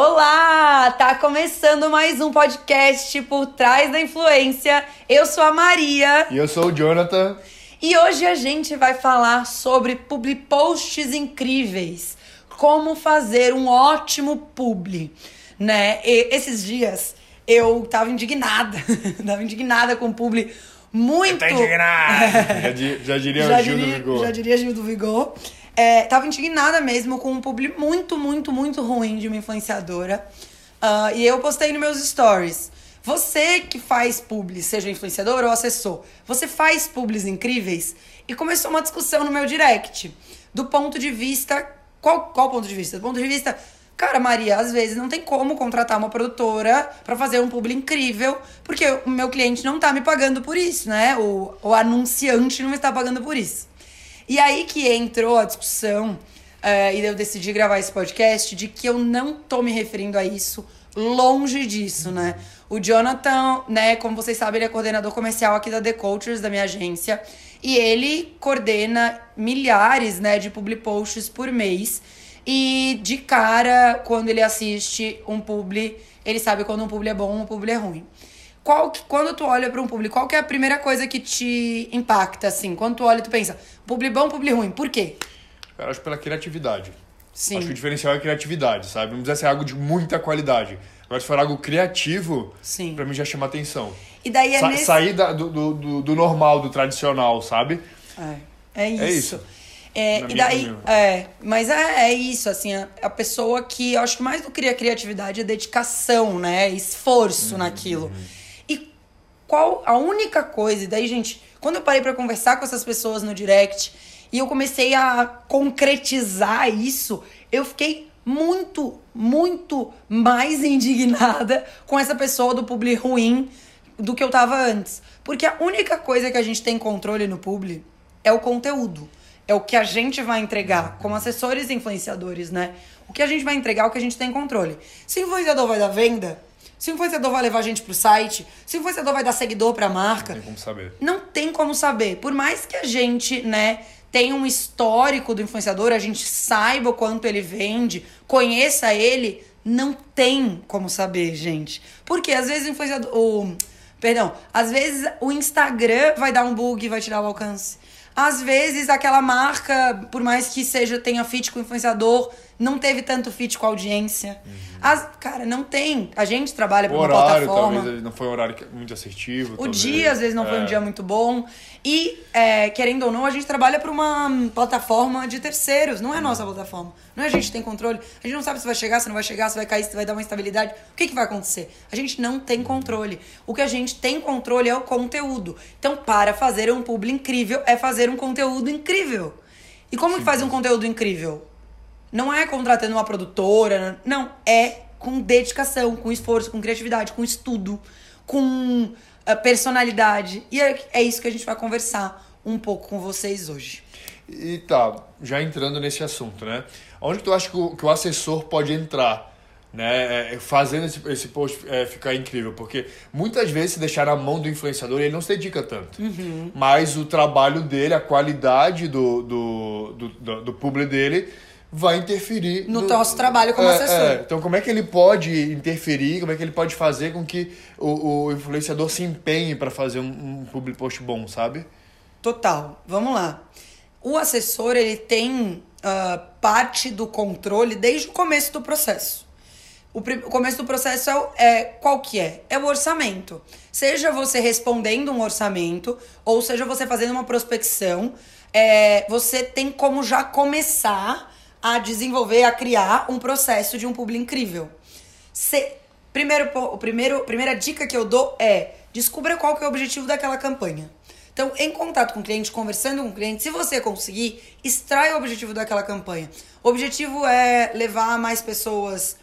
Olá! Tá começando mais um podcast por trás da influência. Eu sou a Maria. E eu sou o Jonathan. E hoje a gente vai falar sobre publi posts incríveis. Como fazer um ótimo publi, né? E esses dias eu tava indignada. tava indignada com o publi muito. Tá indignada! já, di- já diria já o Gil do diria, Vigor. já diria Gil do Vigor. É, tava indignada mesmo com um publi muito, muito, muito ruim de uma influenciadora. Ah, e eu postei nos meus stories. Você que faz publi, seja influenciador ou assessor, você faz publis incríveis? E começou uma discussão no meu direct. Do ponto de vista. Qual, qual ponto de vista? Do ponto de vista. Cara, Maria, às vezes não tem como contratar uma produtora pra fazer um publi incrível, porque o meu cliente não tá me pagando por isso, né? O, o anunciante não está pagando por isso. E aí que entrou a discussão, eh, e eu decidi gravar esse podcast, de que eu não tô me referindo a isso, longe disso, né? O Jonathan, né, como vocês sabem, ele é coordenador comercial aqui da The Cultures, da minha agência, e ele coordena milhares, né, de public posts por mês. E de cara, quando ele assiste um publi, ele sabe quando um publi é bom um publi é ruim. Qual que, quando tu olha para um publi, qual que é a primeira coisa que te impacta, assim? Quando tu olha, tu pensa, publi bom, publi ruim. Por quê? Eu acho pela criatividade. Sim. Acho que o diferencial é a criatividade, sabe? Não precisa ser algo de muita qualidade. Agora, se for algo criativo, Sim. pra mim já chama atenção. E daí é Sa- nesse... Sair da- do, do, do- normal, do tradicional, sabe? É, é isso. É isso. É, e daí, opinião. é, mas é, é isso, assim, a, a pessoa que, eu acho que mais do que cria criatividade é dedicação, né? Esforço Uhum, naquilo. E qual a única coisa, e daí, gente, quando eu parei pra conversar com essas pessoas no direct e eu comecei a concretizar isso, eu fiquei muito, muito mais indignada com essa pessoa do publi ruim do que eu tava antes. Porque a única coisa que a gente tem controle no publi é o conteúdo. É o que a gente vai entregar como assessores e influenciadores, né? O que a gente vai entregar é o que a gente tem controle. Se o influenciador vai dar venda, se o influenciador vai levar a gente pro site, se o influenciador vai dar seguidor pra marca, Não tem como saber. não tem como saber. Por mais que a gente, né, tenha um histórico do influenciador, a gente saiba o quanto ele vende, conheça ele, não tem como saber, gente. Porque às vezes o influenciador. O, perdão, às vezes o Instagram vai dar um bug e vai tirar o alcance. Às vezes aquela marca, por mais que seja tenha fit com o influenciador, não teve tanto fit com a audiência. As, cara, não tem. A gente trabalha para uma horário, plataforma. talvez, não foi um horário que- muito assertivo. O talvez. dia, às vezes, não foi um É. dia muito bom. E, é, querendo ou não, a gente trabalha para uma plataforma de terceiros. Não é nossa plataforma. Não é a gente que tem controle. A gente não sabe se vai chegar, se não vai chegar, se vai cair, se vai dar uma estabilidade. O que, que vai acontecer? A gente não tem controle. O que a gente tem controle é o conteúdo. Então, para fazer um publi incrível, é fazer um conteúdo incrível. E como que faz um conteúdo incrível? Não é contratando uma produtora, não. É com dedicação, com esforço, com criatividade, com estudo, com ah, personalidade. E é, é isso que a gente vai conversar um pouco com vocês hoje. E tá, já entrando nesse assunto, né? Onde que tu acha que o, que o assessor pode entrar, né? é, Fazendo esse, esse post é, ficar incrível? Porque muitas vezes se deixar na mão do influenciador, ele não se dedica tanto. Uhum. Mas o trabalho dele, a qualidade do, do, do, do, do publi dele vai interferir No nosso trabalho como assessor. Então, como é que ele pode interferir? Como é que ele pode fazer com que o, o influenciador se empenhe para fazer um, um public post bom, sabe? Total. Vamos lá. O assessor, ele tem ah, parte do controle desde o começo do processo. O, o começo do processo é, é qual que é? É o orçamento. Seja você respondendo um orçamento, ou seja você fazendo uma prospecção, é, você tem como já começar a desenvolver, a criar um processo de um público incrível. Se, primeiro, o primeiro, primeira dica que eu dou é descubra qual que é o objetivo daquela campanha. Então, em contato com o cliente, conversando com o cliente, se você conseguir, extrai o objetivo daquela campanha. O objetivo é levar mais pessoas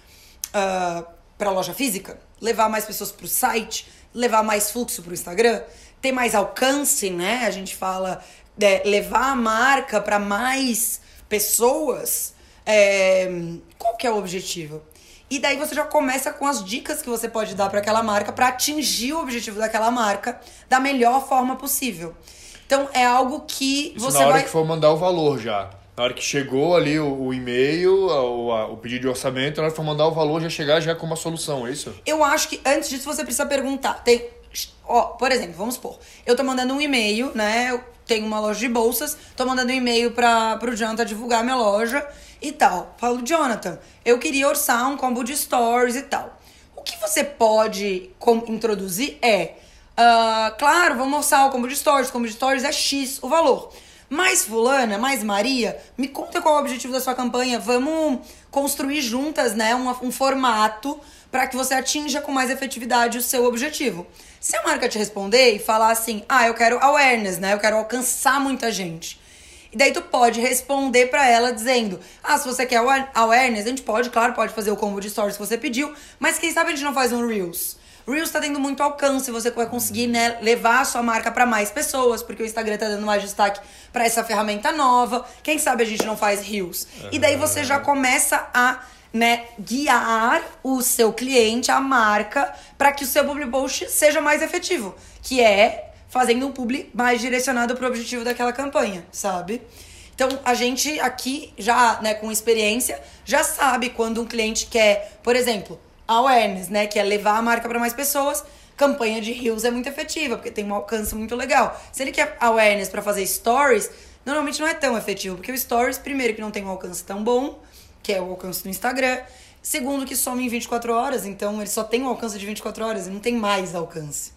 para a loja física, levar mais pessoas para o site, levar mais fluxo para o Instagram, ter mais alcance, né? A gente fala é, levar a marca para mais pessoas. É, qual que é o objetivo? E daí você já começa com as dicas que você pode dar para aquela marca para atingir o objetivo daquela marca da melhor forma possível. Então é algo que Isso você na hora vai que for mandar o valor já. Na hora que chegou ali o, o e-mail, o, a, o pedido de orçamento, na hora que for mandar o valor, já chegar já com uma solução, é isso? Eu acho que antes disso você precisa perguntar. Tem, ó, por exemplo, vamos supor, eu tô mandando um e-mail, né? Eu tenho uma loja de bolsas, tô mandando um e-mail para pro Jonathan divulgar minha loja e tal. Falo, Jonathan, eu queria orçar um combo de stories e tal. O que você pode introduzir é, uh, claro, vamos orçar o combo de stories, o combo de stories é X o valor. Mais fulana, mais Maria, me conta qual é o objetivo da sua campanha. Vamos construir juntas, né, um, um formato para que você atinja com mais efetividade o seu objetivo. Se a marca te responder e falar assim, ah, eu quero awareness, né, eu quero alcançar muita gente. E daí tu pode responder para ela dizendo: "Ah, se você quer awareness, a gente pode, claro, pode fazer o combo de stories que você pediu, mas quem sabe a gente não faz um reels?" Reels tá tendo muito alcance, você vai conseguir, né, levar a sua marca para mais pessoas, porque o Instagram tá dando mais destaque para essa ferramenta nova. Quem sabe a gente não faz Reels? E daí você já começa a né, guiar o seu cliente, a marca, para que o seu public post seja mais efetivo, que é fazendo um publi mais direcionado para o objetivo daquela campanha, sabe? Então, a gente aqui já, né, com experiência, já sabe quando um cliente quer, por exemplo, awareness, né? Que é levar a marca para mais pessoas. Campanha de Reels é muito efetiva, porque tem um alcance muito legal. Se ele quer awareness para fazer stories, normalmente não é tão efetivo, porque o stories, primeiro, que não tem um alcance tão bom, que é o alcance do Instagram. Segundo, que some em 24 horas, então ele só tem um alcance de 24 horas e não tem mais alcance.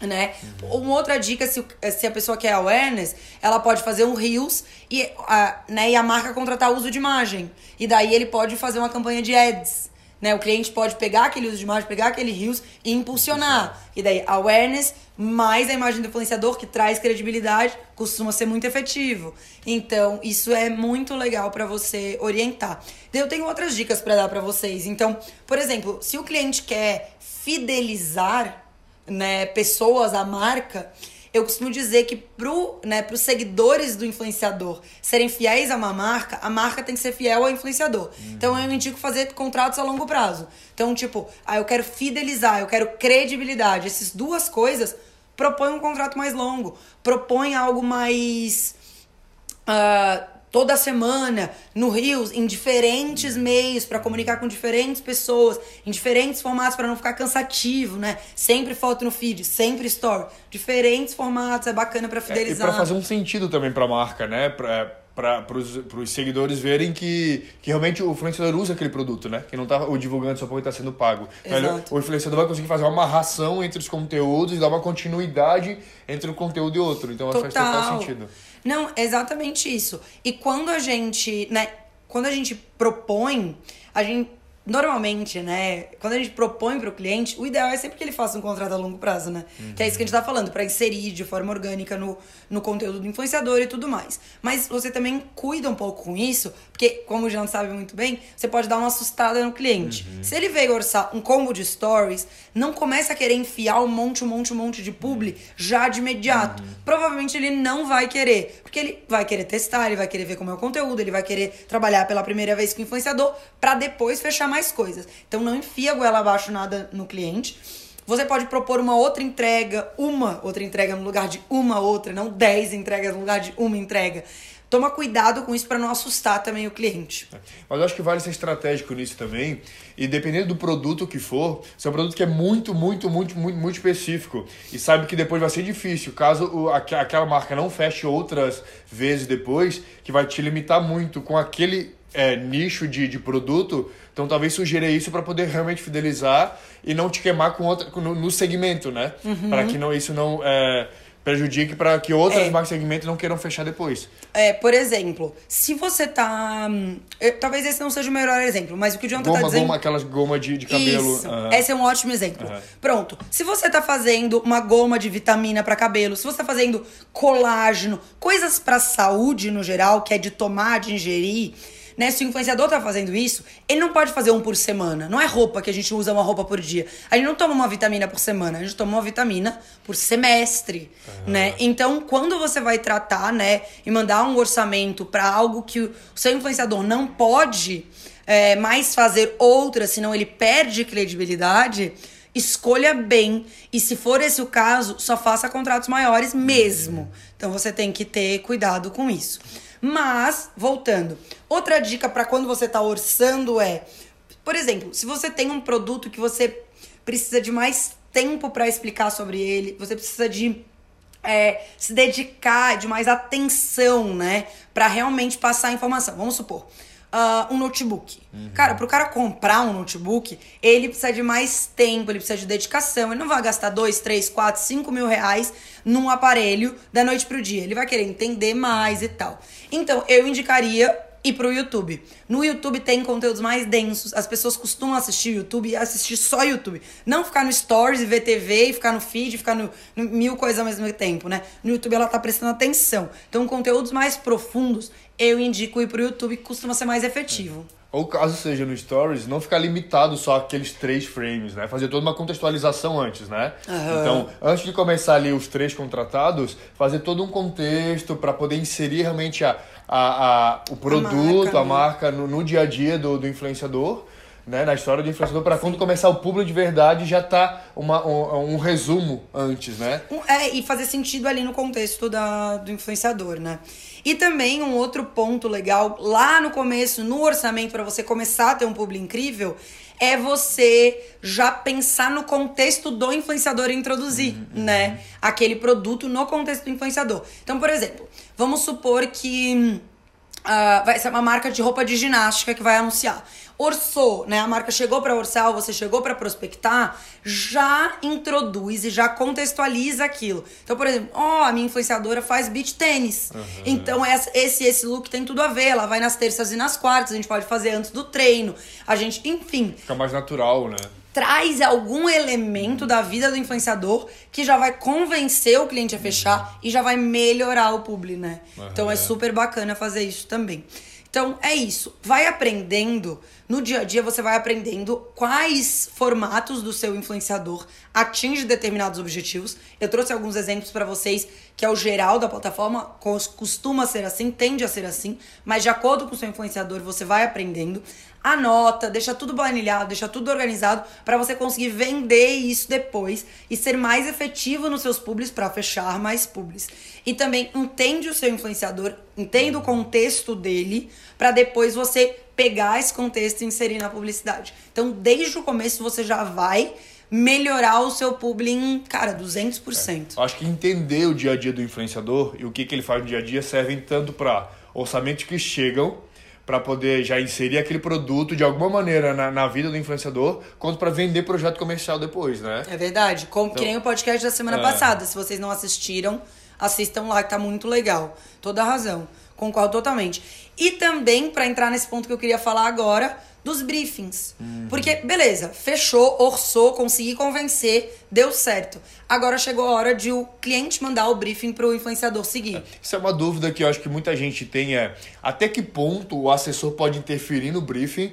Né? Uhum. Uma outra dica, se, se a pessoa quer awareness, ela pode fazer um Reels e a, né, e a marca contratar uso de imagem. E daí ele pode fazer uma campanha de ads. Né? O cliente pode pegar aquele uso de imagem, pegar aquele rios e impulsionar. E daí, awareness mais a imagem do influenciador, que traz credibilidade, costuma ser muito efetivo. Então, isso é muito legal para você orientar. Eu tenho outras dicas para dar para vocês. Então, por exemplo, se o cliente quer fidelizar né, pessoas à marca, eu costumo dizer que pro, né, pros seguidores do influenciador serem fiéis a uma marca, a marca tem que ser fiel ao influenciador. Uhum. Então eu indico fazer contratos a longo prazo. Então, tipo, ah, eu quero fidelizar, eu quero credibilidade. Essas duas coisas propõe um contrato mais longo, propõe algo mais. Uh, toda semana no Rios, em diferentes meios, para comunicar com diferentes pessoas, em diferentes formatos, para não ficar cansativo, né? Sempre foto no feed, sempre story. Diferentes formatos, é bacana para fidelizar. É, e para fazer um sentido também para a marca, né? Pra, para os seguidores verem que, que realmente o influenciador usa aquele produto, né? Que não está o divulgando só porque está sendo pago. Exato. o influenciador vai conseguir fazer uma amarração entre os conteúdos e dar uma continuidade entre um conteúdo e outro. Então total. faz total sentido. Não, exatamente isso. E quando a gente, né, quando a gente propõe, a gente normalmente, né, quando a gente propõe para o cliente, o ideal é sempre que ele faça um contrato a longo prazo, né? Uhum. Que é isso que a gente está falando, para inserir de forma orgânica no, no conteúdo do influenciador e tudo mais. Mas você também cuida um pouco com isso, porque, como o Jean sabe muito bem, você pode dar uma assustada no cliente. Uhum. Se ele veio orçar um combo de stories, não começa a querer enfiar um monte, um monte, um monte de publi já de imediato. Uhum. Provavelmente ele não vai querer, porque ele vai querer testar, ele vai querer ver como é o conteúdo, ele vai querer trabalhar pela primeira vez com o influenciador, para depois fechar mais mais coisas. Então não enfia a goela abaixo nada no cliente. Você pode propor uma outra entrega, uma outra entrega no lugar de uma outra, não dez entregas no lugar de uma entrega. Toma cuidado com isso para não assustar também o cliente. Mas eu acho que vale ser estratégico nisso também. E dependendo do produto que for, se é um produto que é muito, muito, muito, muito, muito específico e sabe que depois vai ser difícil, caso aquela marca não feche outras vezes depois, que vai te limitar muito com aquele é, nicho de, de produto, então talvez sugira isso para poder realmente fidelizar e não te queimar com outra, no, no segmento, né? Uhum. Para que não, isso não é, prejudique para que outras é. marcas de segmento não queiram fechar depois. É, por exemplo, se você tá. Hum, eu, talvez esse não seja o melhor exemplo, mas o que o Jonathan goma, tá dizendo. Goma, aquelas goma de, de cabelo. Isso. Uhum. Esse é um ótimo exemplo. Uhum. Pronto. Se você tá fazendo uma goma de vitamina para cabelo, se você tá fazendo colágeno, coisas para saúde no geral, que é de tomar, de ingerir né? Se o influenciador tá fazendo isso, ele não pode fazer um por semana. Não é roupa que a gente usa uma roupa por dia. A gente não toma uma vitamina por semana, a gente toma uma vitamina por semestre, uhum. né? Então, quando você vai tratar, né, e mandar um orçamento para algo que o seu influenciador não pode é, mais fazer outra, senão ele perde credibilidade, escolha bem. E se for esse o caso, só faça contratos maiores mesmo. Então você tem que ter cuidado com isso. Mas, voltando, outra dica para quando você tá orçando é, por exemplo, se você tem um produto que você precisa de mais tempo para explicar sobre ele, você precisa de é, se dedicar, de mais atenção, né, para realmente passar a informação. Vamos supor, uh, um notebook. Uhum. Cara, pro cara comprar um notebook, ele precisa de mais tempo, ele precisa de dedicação. Ele não vai gastar 2, 3, 4, 5 mil reais num aparelho da noite pro dia. Ele vai querer entender mais e tal. Então, eu indicaria e pro YouTube. No YouTube tem conteúdos mais densos. As pessoas costumam assistir YouTube e assistir só YouTube. Não ficar no Stories e ver TV e ficar no feed, ficar no, no, mil coisas ao mesmo tempo, né? No YouTube ela tá prestando atenção. Então, conteúdos mais profundos, eu indico ir pro YouTube, que costuma ser mais efetivo. É. Ou caso seja no Stories, não ficar limitado só aqueles três frames, né? Fazer toda uma contextualização antes, né? Uhum. Então, antes de começar ali os três contratados, fazer todo um contexto para poder inserir realmente a, a, a, o produto, a marca, a marca no, no, dia a dia do, do influenciador. Né, na história do influenciador, para quando começar o público de verdade já tá uma, um, um resumo antes, né? É, e fazer sentido ali no contexto da, do influenciador, né? E também um outro ponto legal lá no começo, no orçamento, para você começar a ter um público incrível, é você já pensar no contexto do influenciador e introduzir, uhum, né? Aquele produto no contexto do influenciador. Então, por exemplo, vamos supor que uh, vai ser uma marca de roupa de ginástica que vai anunciar orçou, né? A marca chegou para orçar, você chegou para prospectar, já introduz e já contextualiza aquilo. Então, por exemplo, ó, oh, a minha influenciadora faz beach tênis. Uhum. Então, esse esse look tem tudo a ver. Ela vai nas terças e nas quartas, a gente pode fazer antes do treino. A gente, enfim. Fica mais natural, né? traz algum elemento da vida do influenciador que já vai convencer o cliente a fechar e já vai melhorar o publi, né? Uhum. Então é super bacana fazer isso também. Então é isso. Vai aprendendo. No dia a dia você vai aprendendo quais formatos do seu influenciador atinge determinados objetivos. Eu trouxe alguns exemplos para vocês, que é o geral da plataforma, costuma ser assim, tende a ser assim, mas de acordo com o seu influenciador você vai aprendendo anota, deixa tudo planilhado, deixa tudo organizado para você conseguir vender isso depois e ser mais efetivo nos seus publis para fechar mais publis. E também entende o seu influenciador, entenda o contexto dele para depois você pegar esse contexto e inserir na publicidade. Então, desde o começo você já vai melhorar o seu publi em, cara, 200%. É. Acho que entender o dia a dia do influenciador e o que, que ele faz no dia a dia servem tanto para orçamentos que chegam para poder já inserir aquele produto de alguma maneira na, na vida do influenciador, quanto para vender projeto comercial depois, né? É verdade. Como, então, que nem o podcast da semana é. passada. Se vocês não assistiram, assistam lá que tá muito legal. Toda razão. Concordo totalmente. E também, para entrar nesse ponto que eu queria falar agora, dos briefings. Uhum. Porque, beleza, fechou, orçou, consegui convencer, deu certo. Agora chegou a hora de o cliente mandar o briefing para o influenciador seguir. É, isso é uma dúvida que eu acho que muita gente tem, é até que ponto o assessor pode interferir no briefing,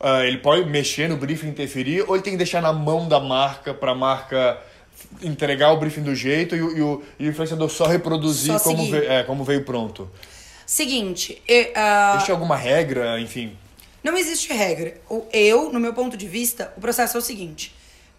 uh, ele pode mexer no briefing, interferir, ou ele tem que deixar na mão da marca para a marca entregar o briefing do jeito e o, e o, e o influenciador só reproduzir só como, veio, é, como veio pronto? Seguinte, uh... existe alguma regra, enfim? Não existe regra. Eu, no meu ponto de vista, o processo é o seguinte.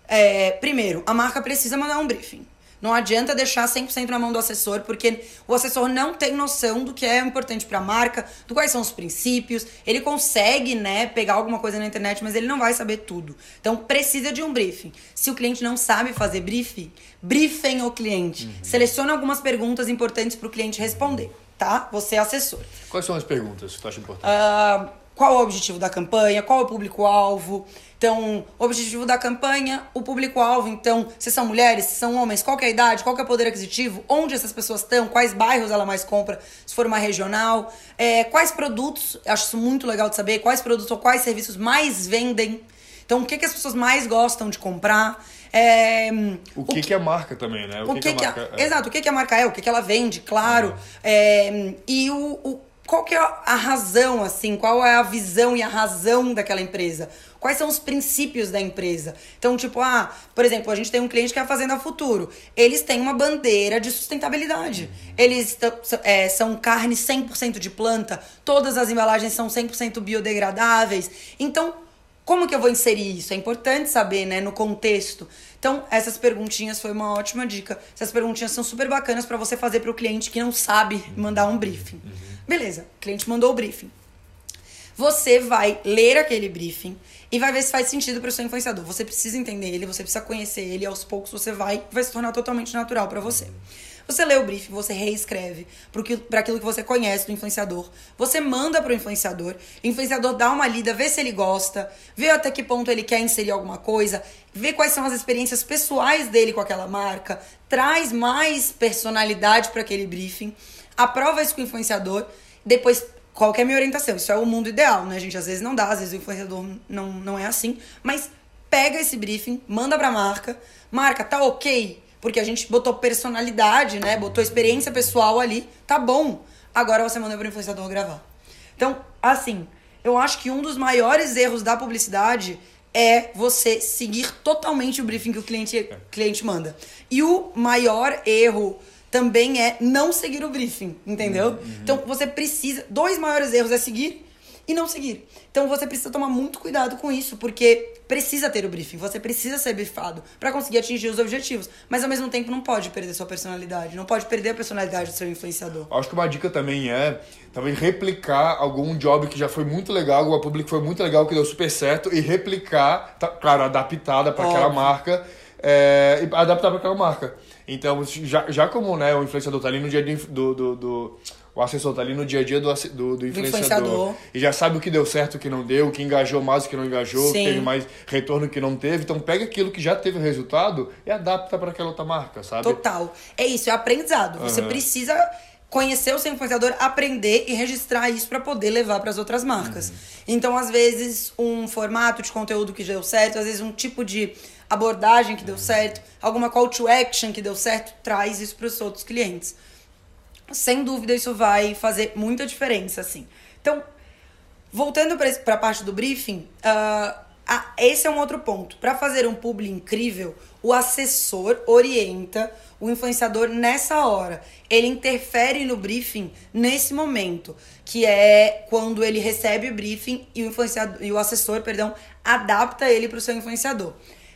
É, primeiro, a marca precisa mandar um briefing. Não adianta deixar 100% na mão do assessor, porque o assessor não tem noção do que é importante para a marca, do quais são os princípios. Ele consegue, né, pegar alguma coisa na internet, mas ele não vai saber tudo. Então precisa de um briefing. Se o cliente não sabe fazer briefing, briefem o cliente. Uhum. Selecione algumas perguntas importantes para o cliente responder, tá? Você é assessor. Quais são as perguntas que tu acha importante? Uh, qual é o objetivo da campanha, qual é o público-alvo. Então, o objetivo da campanha, o público-alvo, então, se são mulheres, se são homens, qual é a idade, qual é o poder aquisitivo, onde essas pessoas estão, quais bairros ela mais compra, se for uma regional, é, quais produtos, acho isso muito legal de saber, quais produtos ou quais serviços mais vendem. Então, o que, que as pessoas mais gostam de comprar. É, o que, o que, que é marca também, né? O, o que, que, que, a marca é. Exato, o que, que a marca é, o que, que ela vende, claro. Uhum. É, e o, o qual que é a razão, assim, qual é a visão e a razão daquela empresa? Quais são os princípios da empresa? Então, tipo, ah, por exemplo, a gente tem um cliente que é a Fazenda Futuro. Eles têm uma bandeira de sustentabilidade. Eles é, são carne 100% de planta, todas as embalagens são 100% biodegradáveis. Então, como que eu vou inserir isso? É importante saber, né, no contexto. Então, essas perguntinhas foi uma ótima dica. Essas perguntinhas são super bacanas para você fazer para o cliente que não sabe mandar um briefing. Beleza, o cliente mandou o briefing. Você vai ler aquele briefing e vai ver se faz sentido para o seu influenciador. Você precisa entender ele, você precisa conhecer ele, aos poucos você vai vai se tornar totalmente natural para você. Você lê o briefing, você reescreve para aquilo que você conhece do influenciador. Você manda para o influenciador. O influenciador dá uma lida, vê se ele gosta, vê até que ponto ele quer inserir alguma coisa, vê quais são as experiências pessoais dele com aquela marca, traz mais personalidade para aquele briefing, aprova isso com o influenciador, depois qual que é a minha orientação? Isso é o mundo ideal, né, gente? Às vezes não dá, às vezes o influenciador não, não é assim. Mas pega esse briefing, manda pra marca. Marca, tá ok? Porque a gente botou personalidade, né? Botou experiência pessoal ali. Tá bom. Agora você manda pro influenciador gravar. Então, assim, eu acho que um dos maiores erros da publicidade é você seguir totalmente o briefing que o cliente, cliente manda. E o maior erro também é não seguir o briefing, entendeu? Uhum. Então você precisa. Dois maiores erros é seguir e não seguir. Então você precisa tomar muito cuidado com isso, porque precisa ter o briefing, você precisa ser briefado para conseguir atingir os objetivos, mas ao mesmo tempo não pode perder sua personalidade, não pode perder a personalidade do seu influenciador. Acho que uma dica também é talvez replicar algum job que já foi muito legal, alguma public que foi muito legal, que deu super certo e replicar, tá, claro, adaptada para aquela marca, é, adaptar para aquela marca. Então, já, já como né, o influenciador tá ali no dia do, do, do o assessor tá ali no dia a dia do, do, do influenciador, influenciador, E já sabe o que deu certo, o que não deu, o que engajou mais, o que não engajou, o que teve mais retorno, o que não teve. Então pega aquilo que já teve resultado e adapta para aquela outra marca, sabe? Total. É isso, é aprendizado. Você uhum. precisa conhecer o seu influenciador, aprender e registrar isso para poder levar para as outras marcas. Uhum. Então, às vezes, um formato de conteúdo que deu certo, às vezes um tipo de abordagem que deu certo, alguma call to action que deu certo, traz isso para os outros clientes. Sem dúvida, isso vai fazer muita diferença, assim. Então, voltando para a parte do briefing, uh, ah, esse é um outro ponto. Para fazer um publi incrível, o assessor orienta o influenciador nessa hora. Ele interfere no briefing nesse momento, que é quando ele recebe o briefing e o influenciador e o assessor, perdão, adapta ele para o seu influenciador.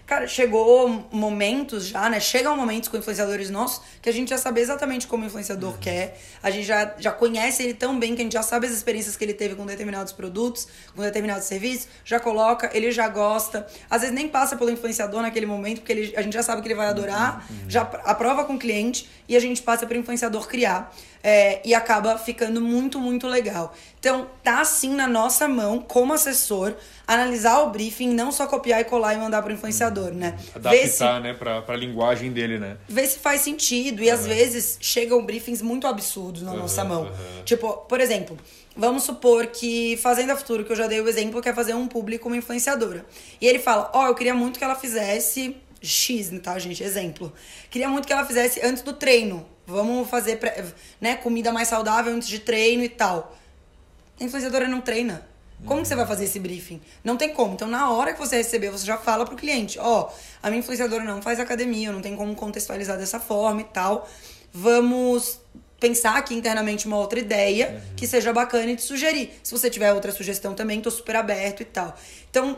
Cara, chegou momentos já, né? Chegam momentos com influenciadores nossos que a gente já sabe exatamente como o influenciador uhum. quer. A gente já, já conhece ele tão bem que a gente já sabe as experiências que ele teve com determinados produtos, com determinados serviços, já coloca, ele já gosta. Às vezes nem passa pelo influenciador naquele momento, porque ele, a gente já sabe que ele vai adorar, uhum. já aprova com o cliente e a gente passa para o influenciador criar. É, e acaba ficando muito, muito legal. Então, tá assim na nossa mão, como assessor, analisar o briefing, não só copiar e colar e mandar para o influenciador, né? Adaptar, se, né, para a linguagem dele, né? Ver se faz sentido. E uhum. às vezes chegam briefings muito absurdos na uhum, nossa mão. Uhum. Tipo, por exemplo, vamos supor que Fazenda Futuro, que eu já dei o exemplo, quer fazer um público uma influenciadora. E ele fala: Ó, oh, eu queria muito que ela fizesse X, tá, gente? Exemplo. Queria muito que ela fizesse antes do treino. Vamos fazer né, comida mais saudável antes de treino e tal. A influenciadora não treina. Como que você vai fazer esse briefing? Não tem como. Então, na hora que você receber, você já fala pro cliente: Ó, oh, a minha influenciadora não faz academia, eu não tenho como contextualizar dessa forma e tal. Vamos pensar aqui internamente uma outra ideia uhum. que seja bacana e te sugerir. Se você tiver outra sugestão também, tô super aberto e tal. Então,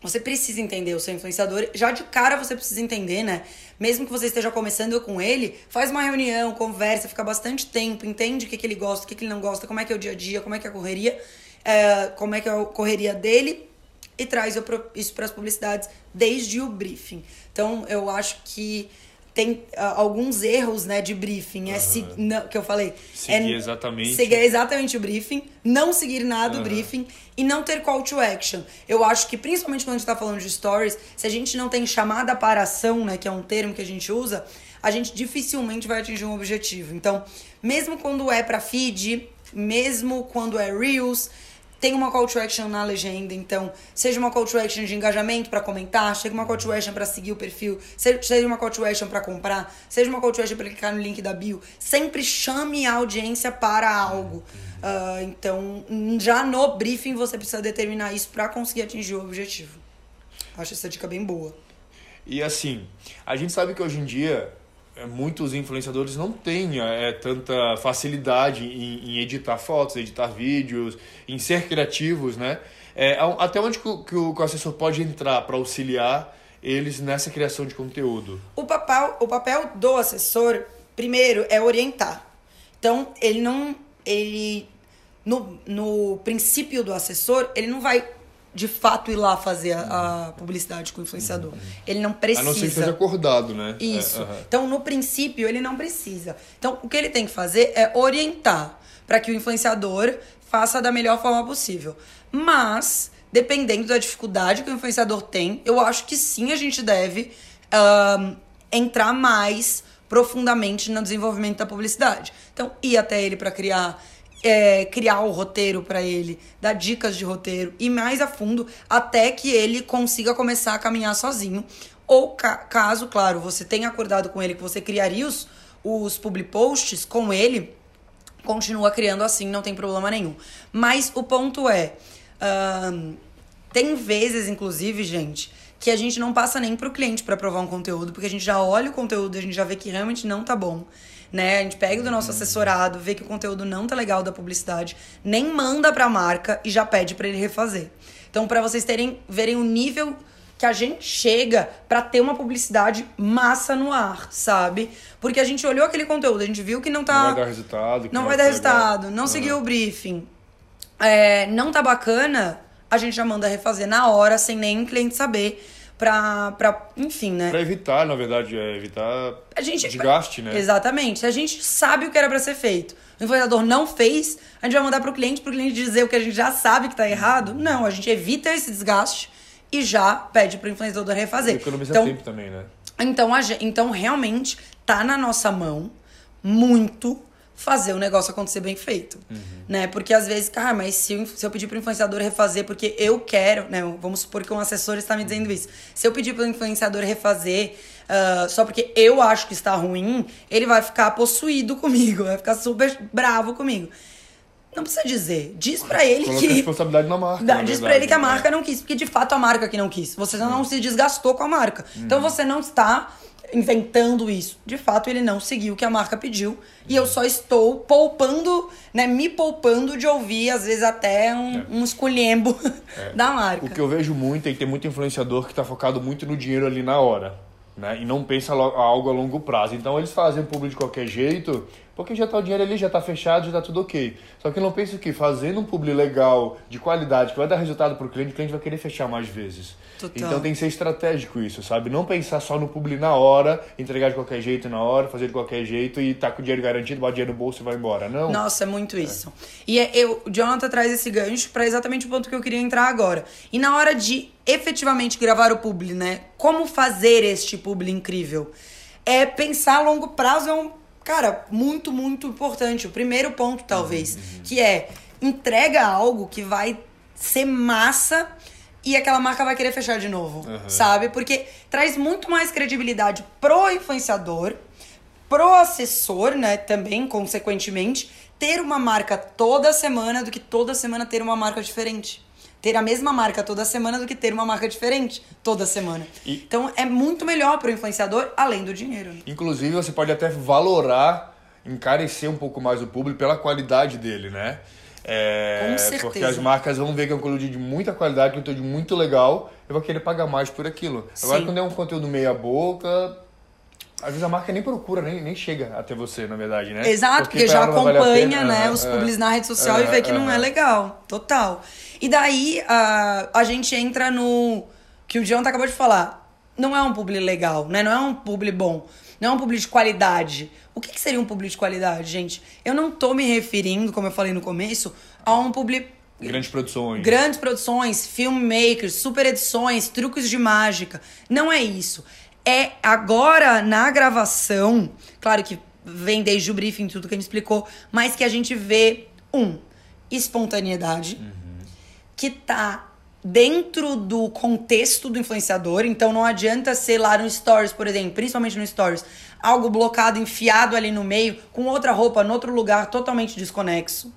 você precisa entender o seu influenciador. Já de cara você precisa entender, né? Mesmo que você esteja começando com ele, faz uma reunião, conversa, fica bastante tempo, entende o que, que ele gosta, o que, que ele não gosta, como é que é o dia a dia, como é que é a correria, é, como é que é a correria dele e traz isso para as publicidades desde o briefing. Então, eu acho que tem uh, alguns erros, né, de briefing. Uhum. É se, não, que eu falei. Seguir é, exatamente. Seguir exatamente o briefing, não seguir nada uhum. do briefing e não ter call to action. Eu acho que, principalmente quando a gente tá falando de stories, se a gente não tem chamada para ação, né, que é um termo que a gente usa, a gente dificilmente vai atingir um objetivo. Então, mesmo quando é para feed, mesmo quando é Reels, tem uma call to action na legenda, então, seja uma call to action de engajamento para comentar, seja uma call to action para seguir o perfil, seja uma call to action para comprar, seja uma call to action para clicar no link da bio, sempre chame a audiência para algo. Uh, então, já no briefing você precisa determinar isso para conseguir atingir o objetivo. Acho essa dica bem boa. E assim, a gente sabe que hoje em dia muitos influenciadores não têm é, tanta facilidade em, em, editar fotos, editar vídeos, em ser criativos, né? É, até onde que o, que o assessor pode entrar para auxiliar eles nessa criação de conteúdo? O papel, o papel do assessor, primeiro, é orientar. Então, ele não ele no, no princípio do assessor, ele não vai de fato ir lá fazer a, a publicidade com o influenciador. Ele não precisa. A não ser que seja acordado, né? Isso. É. Então, no princípio, ele não precisa. Então, o que ele tem que fazer é orientar para que o influenciador faça da melhor forma possível. Mas, dependendo da dificuldade que o influenciador tem, eu acho que sim a gente deve ahn, entrar mais profundamente no desenvolvimento da publicidade. Então, ir até ele para criar é, criar o roteiro para ele, dar dicas de roteiro e mais a fundo até que ele consiga começar a caminhar sozinho. Ou ca- caso, claro, você tenha acordado com ele que você criaria os, os public posts com ele, continua criando assim, não tem problema nenhum. Mas o ponto é, tem vezes, inclusive, gente, que a gente não passa nem pro cliente para provar um conteúdo, porque a gente já olha o conteúdo, a gente já vê que realmente não tá bom. Né? A gente pega do nosso assessorado, vê que o conteúdo não tá legal da publicidade, nem manda pra marca e já pede para ele refazer. Então, para vocês terem verem o nível que a gente chega pra ter uma publicidade massa no ar, sabe? Porque a gente olhou aquele conteúdo, a gente viu que não tá Não vai dar resultado. que não vai dar ser legal. resultado, não seguiu o briefing, é, não tá bacana, a gente já manda refazer na hora, sem nem cliente saber, pra, pra enfim, né? Pra evitar, na verdade, é evitar A gente, desgaste, né? Exatamente. Se a gente sabe o que era pra ser feito, o influenciador não fez, a gente vai mandar pro cliente, pro cliente dizer o que a gente já sabe que tá errado. Não, a gente evita esse desgaste e já pede pro influenciador refazer. E economiza Então, tempo também, né? então, a então, realmente, tá na nossa mão muito fazer o negócio acontecer bem feito. Né? Porque às vezes, cara, mas se eu, se eu pedir pro influenciador refazer porque eu quero, né? Vamos supor que um assessor está me dizendo isso. Se eu pedir pro influenciador refazer ah, só porque eu acho que está ruim, ele vai ficar possuído comigo, vai ficar super bravo comigo. Não precisa dizer. Diz pra ele Coloca que. a responsabilidade na marca. Dá, na diz pra verdade, ele que a né? marca não quis, porque de fato a marca que não quis. Você não se desgastou com a marca. Então você não está inventando isso. De fato, ele não seguiu o que a marca pediu. E eu só estou poupando, né? Me poupando de ouvir, às vezes, até um, um esculhembo da marca. O que eu vejo muito é que tem muito influenciador que tá focado muito no dinheiro ali na hora, né? E não pensa algo a longo prazo. Então eles fazem publi de qualquer jeito, porque já tá o dinheiro ali, já tá fechado, já tá tudo ok. Só que não pensa que fazendo um publi legal, de qualidade, que vai dar resultado pro cliente, o cliente vai querer fechar mais vezes. Total. Então tem que ser estratégico isso, sabe? Não pensar só no publi na hora, entregar de qualquer jeito na hora, fazer de qualquer jeito e tá com o dinheiro garantido, bota dinheiro no bolso e vai embora. Não. Nossa, é muito isso. E é, eu, o Jonathan traz esse gancho pra exatamente o ponto que eu queria entrar agora. E na hora de efetivamente gravar o publi, né? Como fazer este publi incrível? É pensar a longo prazo é um, cara, muito, muito importante. O primeiro ponto, talvez, que é entrega algo que vai ser massa e aquela marca vai querer fechar de novo, sabe? Porque traz muito mais credibilidade pro influenciador, pro assessor, né, também, consequentemente, ter uma marca toda semana do que toda semana ter uma marca diferente. Ter a mesma marca toda semana do que ter uma marca diferente toda semana. E- Então é muito melhor pro influenciador, além do dinheiro. né? Inclusive, você pode até valorar, encarecer um pouco mais o público pela qualidade dele, né? É, Com certeza. Porque as marcas vão ver que é um conteúdo de muita qualidade, um conteúdo muito legal, e vai querer pagar mais por aquilo. Agora, Sim. quando é um conteúdo meia boca, às vezes a marca nem procura, nem, nem chega até você, na verdade, né? Exato, porque, pra já vale acompanha, pena. né, É, os é. publis na rede social e vê que não é legal. Total. E daí a, a gente entra no que o Jonathan acabou de falar. Não é um publi legal, né? Não é um publi bom. Não é um publi de qualidade. O que, que seria um publi de qualidade, gente? Eu não tô me referindo, como eu falei no começo, a um publi Grandes produções. Grandes produções, filmmakers, super edições, truques de mágica. Não é isso. É agora na gravação, claro que vem desde o briefing, tudo que a gente explicou, mas que a gente vê, um, espontaneidade, que tá dentro do contexto do influenciador, então não adianta ser lá no Stories, por exemplo, principalmente no Stories, algo blocado, enfiado ali no meio, com outra roupa, em outro lugar, totalmente desconexo.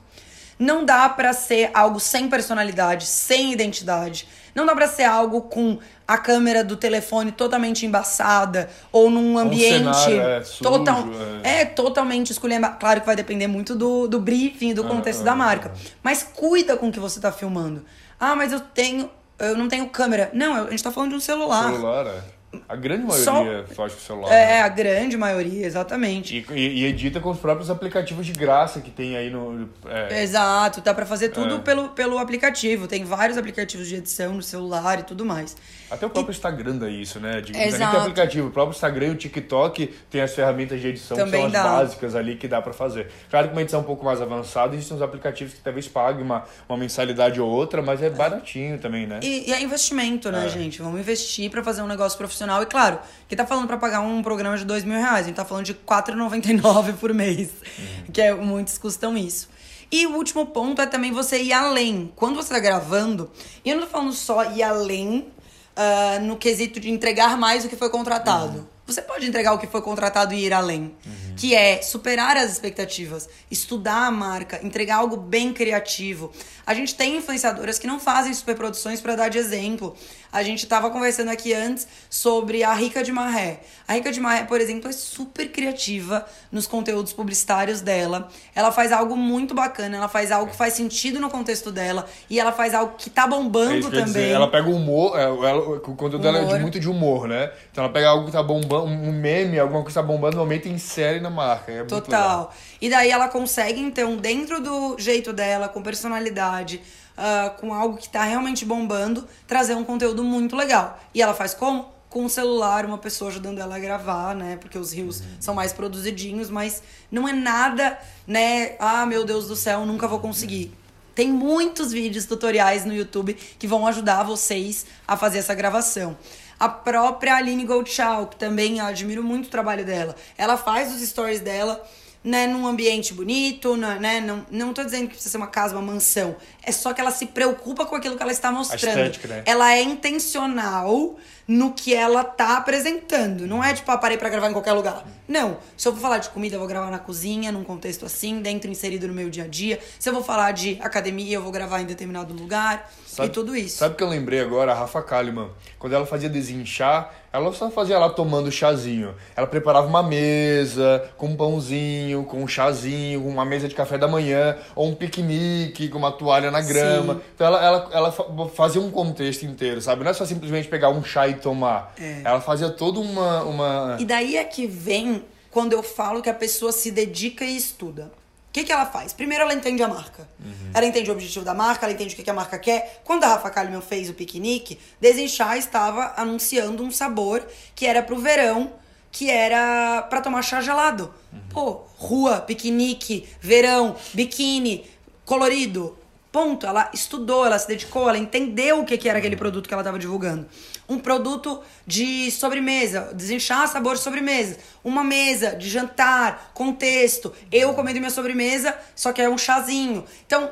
Não dá pra ser algo sem personalidade, sem identidade. Não dá pra ser algo com a câmera do telefone totalmente embaçada ou num ambiente cenário, é, sujo, total é. é totalmente esculhamba. Claro que vai depender muito do, do briefing, do contexto da marca. Mas cuida com o que você tá filmando. Ah, mas eu tenho. Eu não tenho câmera. Não, a gente tá falando de um celular. Celular, é. A grande Só- maioria faz com o celular. É, né? a grande maioria, exatamente. E, e- e edita com os próprios aplicativos de graça que tem aí no. é, Exato, dá pra fazer tudo É. pelo, pelo aplicativo. Tem vários aplicativos de edição no celular e tudo mais. Até o próprio Instagram dá isso, né? De, precisa nem Exato. ter aplicativo. O próprio Instagram e o TikTok tem as ferramentas de edição que Também são as dá. básicas ali que dá pra fazer. Claro que uma edição um pouco mais avançada, existem uns aplicativos que talvez paguem uma, uma mensalidade ou outra, mas é baratinho também, né? E, e é investimento, né, É. gente? Vamos investir pra fazer um negócio profissional. E claro, quem tá falando pra pagar um programa de dois mil reais? A gente tá falando de R$ 4,99 por mês. Uhum. Que é, muitos custam isso. E o último ponto é também você ir além. Quando você tá gravando, e eu não tô falando só ir além ah, no quesito de entregar mais do que foi contratado. Uhum. Você pode entregar o que foi contratado e ir além. Que é superar as expectativas, estudar a marca, entregar algo bem criativo. A gente tem influenciadoras que não fazem superproduções para dar de exemplo. A gente tava conversando aqui antes sobre a Rica de Marré. A Rica de Marré, por exemplo, é super criativa nos conteúdos publicitários dela. Ela faz algo muito bacana, ela faz algo que faz sentido no contexto dela e ela faz algo que tá É bombando ia também. dizer. Ela pega o humor, é, ela- o conteúdo dela é de Humor. muito de humor, né? Então ela pega algo que tá bombando, um meme, alguma coisa que tá bombando, aumenta e insere na marca. É. Total. E daí ela consegue, então, dentro do jeito dela, com personalidade, ah, com algo que tá realmente bombando, trazer um conteúdo muito legal. E ela faz como? Com o celular, uma pessoa ajudando ela a gravar, né? Porque os rios são mais produzidinhos, mas não é nada, né? Ah, meu Deus do céu, nunca vou conseguir. Tem muitos vídeos tutoriais no YouTube que vão ajudar vocês a fazer essa gravação. A própria Aline Goldschau, que também admiro muito o trabalho dela. Ela faz os stories dela, né, num ambiente bonito, na- né? Não, não tô dizendo que precisa ser uma casa, uma mansão. É só que ela se preocupa com aquilo que ela está mostrando. estética, né? Ela é intencional no que ela tá apresentando. Não é tipo, ah, parei pra gravar em qualquer lugar. Não. Se eu vou falar de comida, eu vou gravar na cozinha, num contexto assim, dentro, inserido no meu dia a dia. Se eu vou falar de academia, eu vou gravar em determinado lugar. e tudo isso. Sabe o que eu lembrei agora? A Rafa Kalimann. Quando ela fazia desinchar, ela só fazia lá tomando chazinho. Ela preparava uma mesa com um pãozinho, com um chazinho, uma mesa de café da manhã, ou um piquenique com uma toalha na grama. Sim. Então ela, ela, ela fa- fazia um contexto inteiro, sabe? Não é só simplesmente pegar um chá e tomar. É. Ela fazia toda uma. uma... E daí é que vem quando eu falo que a pessoa se dedica e estuda. O que, que ela faz? Primeiro, ela entende a marca. Ela entende o objetivo da marca, ela entende o que, que a marca quer. Quando a Rafa Kalimann fez o piquenique, Desinchar estava anunciando um sabor que era pro verão, que era pra tomar chá gelado. Pô, rua, piquenique, verão, biquíni, colorido. Ponto. Ela estudou, ela se dedicou, ela entendeu o que, que era aquele produto que ela estava divulgando. Um produto de sobremesa, desinchar sabor de sobremesa. Uma mesa de jantar, contexto. Eu comendo minha sobremesa, só que é um chazinho. Então,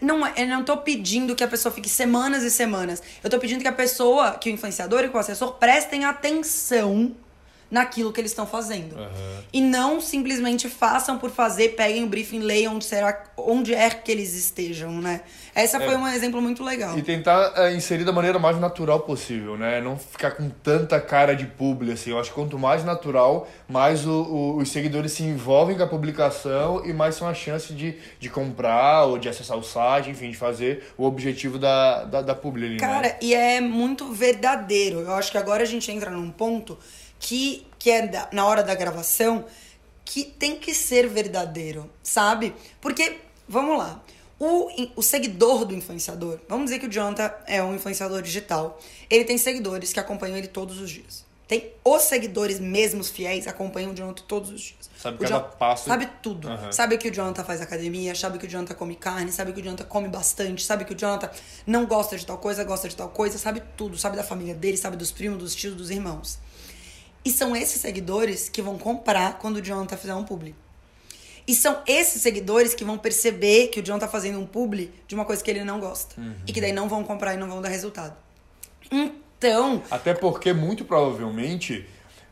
não, é- eu não tô pedindo que a pessoa fique semanas e semanas. Eu tô pedindo que a pessoa, que o influenciador e que o assessor prestem atenção naquilo que eles estão fazendo. E não simplesmente façam por fazer, peguem o briefing, leiam onde, será, onde é que eles estejam, né? Essa foi um exemplo muito legal. E tentar é, inserir da maneira mais natural possível, né? Não ficar com tanta cara de publi, assim. Eu acho que quanto mais natural, mais o- o- os seguidores se envolvem com a publicação e mais são a chance de, de comprar ou de acessar o site, enfim, de fazer o objetivo da, da, da publi ali, né? Cara, e é muito verdadeiro. Eu acho que agora a gente entra num ponto que, que é da- na hora da gravação que tem que ser verdadeiro, sabe? Porque, vamos lá, o, o seguidor do influenciador, vamos dizer que o Jonathan é um influenciador digital, ele tem seguidores que acompanham ele todos os dias. Tem os seguidores mesmos fiéis acompanham o Jonathan todos os dias. Sabe O cada Jonathan- passo. Sabe tudo. Aham. Sabe que o Jonathan faz academia, sabe que o Jonathan come carne, sabe que o Jonathan come bastante, sabe que o Jonathan não gosta de tal coisa, gosta de tal coisa, sabe tudo, sabe da família dele, sabe dos primos, dos tios, dos irmãos. E são esses seguidores que vão comprar quando o Jonathan fizer um publi. E são esses seguidores que vão perceber que o John tá fazendo um publi de uma coisa que ele não gosta. E que daí não vão comprar e não vão dar resultado. Então, Até porque, muito provavelmente,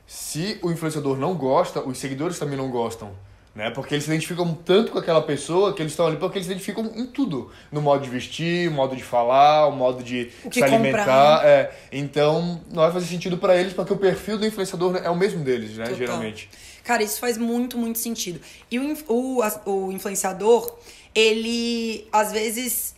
se o influenciador não gosta, os seguidores também não gostam. Né? Porque eles se identificam tanto com aquela pessoa que eles estão ali porque eles se identificam em tudo. No modo de vestir, o modo de falar, o modo de que se alimentar. comprar. É. Então, não vai fazer sentido para eles porque o perfil do influenciador é o mesmo deles, né? Total. Geralmente. Cara, isso faz muito, muito sentido. E o, o, o influenciador, ele às vezes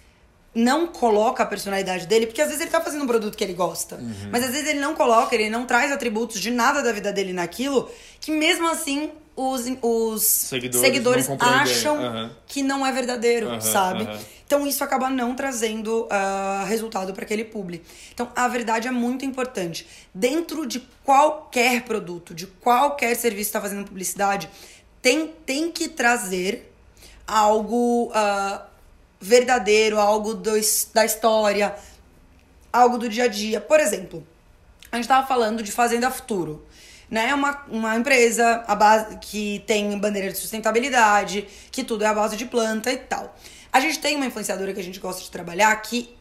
não coloca a personalidade dele, porque às vezes ele tá fazendo um produto que ele gosta, Uhum. mas às vezes ele não coloca, ele não traz atributos de nada da vida dele naquilo, que mesmo assim os, os Seguidores seguidores, acham Aham. que não é verdadeiro, Aham, sabe? aham. Então isso acaba não trazendo ah, resultado para aquele publi. Então a verdade é muito importante. Dentro de qualquer produto, de qualquer serviço que está fazendo publicidade, tem, tem que trazer algo ah, verdadeiro, algo do, da história, algo do dia a dia. Por exemplo, a gente tava falando de Fazenda Futuro. Né? É uma, uma empresa a base, que tem bandeira de sustentabilidade, que tudo é a base de planta e tal. A gente tem uma influenciadora que a gente gosta de trabalhar que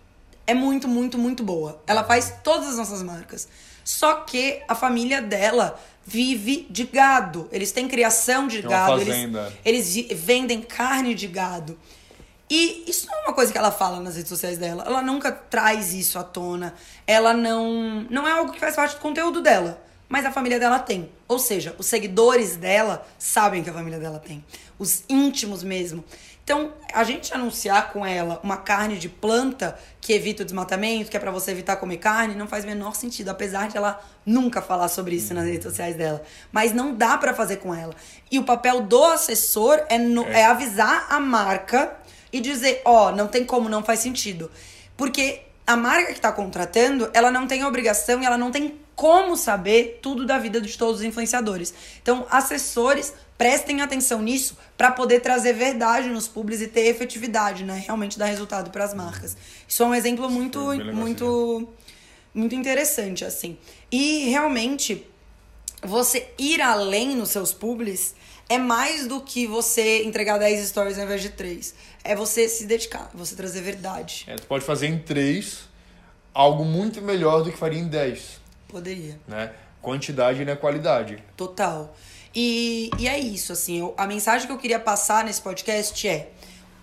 é muito, muito, muito boa. Ela faz todas as nossas marcas. Só que a família dela vive de gado. Eles têm criação de Tem gado. Eles, eles vendem carne de gado. E isso não é uma coisa que ela fala nas redes sociais dela. Ela nunca traz isso à tona. Ela não. Não é algo que faz parte do conteúdo dela. Mas a família dela tem. Ou seja, os seguidores dela sabem que a família dela tem. Os íntimos mesmo. Então, a gente anunciar com ela uma carne de planta que evita o desmatamento, que é pra você evitar comer carne, não faz o menor sentido. Apesar de ela nunca falar sobre isso nas redes sociais dela. Mas não dá pra fazer com ela. E o papel do assessor é, no- é avisar a marca e dizer, ó, não tem como, não faz sentido. Porque a marca que tá contratando, ela não tem obrigação e ela não tem como saber tudo da vida de todos os influenciadores. Então, assessores, prestem atenção nisso para poder trazer verdade nos publis e ter efetividade, né? Realmente dar resultado para as marcas. Isso é um exemplo muito, muito, muito interessante, assim. E realmente, você ir além nos seus publis é mais do que você entregar 10 stories ao invés de 3. É você se dedicar, você trazer verdade. É, tu pode fazer em três algo muito melhor do que faria em 10, Poderia. né? Quantidade não é qualidade. Total. E, e é isso, assim, eu- a mensagem que eu queria passar nesse podcast é: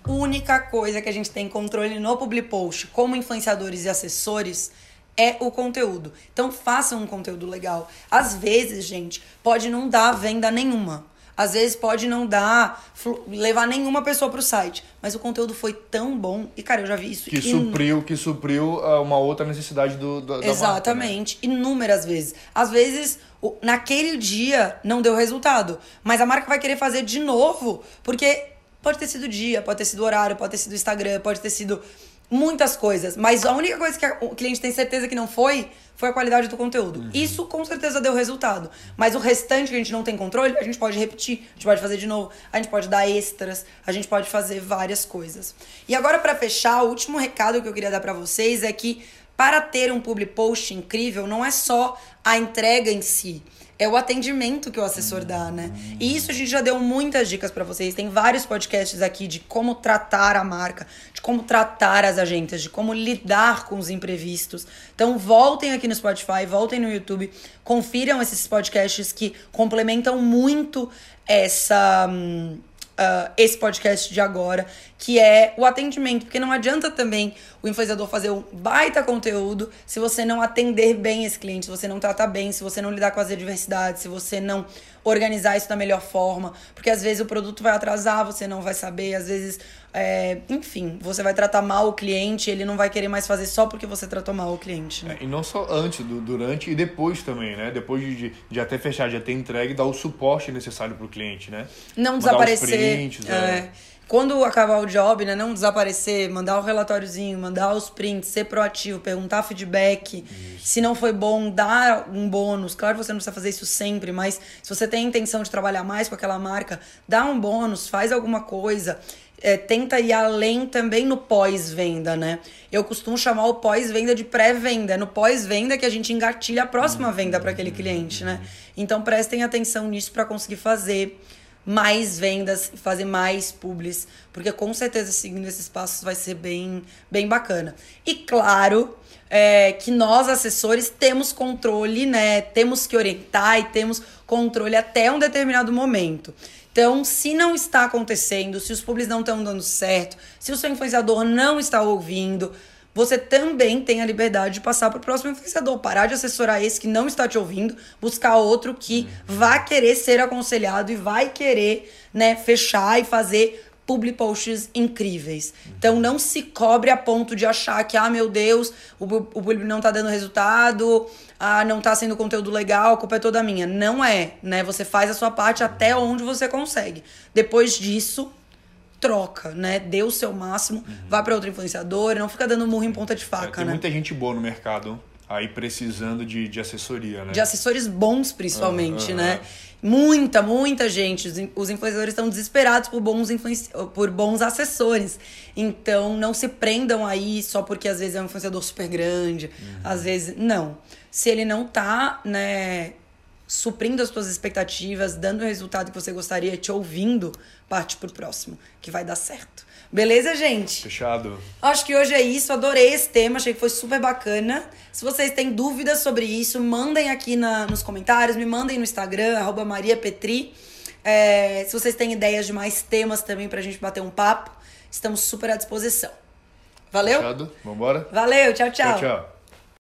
única coisa que a gente tem controle no Public Post, como influenciadores e assessores, é o conteúdo. Então façam um conteúdo legal. Às vezes, gente, pode não dar venda nenhuma. Às vezes pode não dar, levar nenhuma pessoa pro site. Mas o conteúdo foi tão bom. E, cara, eu já vi isso Que inu- supriu, que supriu ah, uma outra necessidade do, da marca, né? Exatamente. Inúmeras vezes. Às vezes, naquele dia não deu resultado. Mas a marca vai querer fazer de novo. Porque pode ter sido o dia, pode ter sido o horário, pode ter sido o Instagram, pode ter sido muitas coisas. Mas a única coisa que a- o cliente tem certeza que não foi, foi a qualidade do conteúdo. Uhum. Isso com certeza deu resultado. Mas o restante que a gente não tem controle, a gente pode repetir, a gente pode fazer de novo, a gente pode dar extras, a gente pode fazer várias coisas. E agora, pra fechar, o último recado que eu queria dar pra vocês é que para ter um public post incrível, não é só a entrega em si. É o atendimento que o assessor dá, né? E isso a gente já deu muitas dicas pra vocês. Tem vários podcasts aqui de como tratar a marca, de como tratar as agências, de como lidar com os imprevistos. Então voltem aqui no Spotify, voltem no YouTube, confiram esses podcasts que complementam muito essa. hum, ah, esse podcast de agora, que é o atendimento. Porque não adianta também o influenciador fazer um baita conteúdo se você não atender bem esse cliente, se você não tratar bem, se você não lidar com as adversidades, se você não organizar isso da melhor forma. Porque às vezes o produto vai atrasar, você não vai saber, às vezes, é, enfim, você vai tratar mal o cliente, ele não vai querer mais fazer só porque você tratou mal o cliente. Né? É, e não só antes, du- durante e depois também, né? Depois de, de, até fechar, de até entregue, dar o suporte necessário pro cliente, né? Não Mandar desaparecer. prints, é. é. Quando acabar o job, né? Não desaparecer, mandar o relatóriozinho, mandar os prints, ser proativo, perguntar feedback. Se não foi bom, dar um bônus. Claro que você não precisa fazer isso sempre, mas se você tem a intenção de trabalhar mais com aquela marca, dá um bônus, faz alguma coisa. É, tenta ir além também no pós-venda, né? Eu costumo chamar o pós-venda de pré-venda. É no pós-venda que a gente engatilha a próxima venda para aquele cliente, né? Então prestem atenção nisso para conseguir fazer mais vendas fazer mais publis, porque com certeza seguindo esses passos vai ser bem, bem bacana. E claro é, que nós, assessores, temos controle, né? Temos que orientar e temos controle até um determinado momento. Então, se não está acontecendo, se os publis não estão dando certo, se o seu influenciador não está ouvindo, você também tem a liberdade de passar para o próximo influenciador, parar de assessorar esse que não está te ouvindo, buscar outro que vai querer ser aconselhado e vai querer, né, fechar e fazer publi posts incríveis. Então não se cobre a ponto de achar que, ah, meu Deus, o, o publi não tá dando resultado, ah, não tá sendo conteúdo legal, a culpa é toda minha. Não é, né? Você faz a sua parte até onde você consegue. Depois disso, troca, né? Dê o seu máximo, uhum. vá para outra influenciadora, não fica dando murro em ponta de faca, é, tem né? muita gente boa no mercado aí precisando de, de assessoria, né? De assessores bons, principalmente, uhum, né? Muita, muita gente. Os influenciadores estão desesperados por bons, influenci... por bons assessores. Então, não se prendam aí só porque às vezes é um influenciador super grande. Uhum. Às vezes, não. Se ele não tá, né, suprindo as suas expectativas, dando o resultado que você gostaria, te ouvindo, parte pro próximo, que vai dar certo. Beleza, gente? Fechado. Acho que hoje é isso. Adorei esse tema, achei que foi super bacana. Se vocês têm dúvidas sobre isso, mandem aqui na, nos comentários, me mandem no Instagram, arroba Maria Petri. É, se vocês têm ideias de mais temas também pra gente bater um papo, estamos super à disposição. Valeu? Fechado. Vambora? Valeu, tchau, tchau. Tchau, tchau.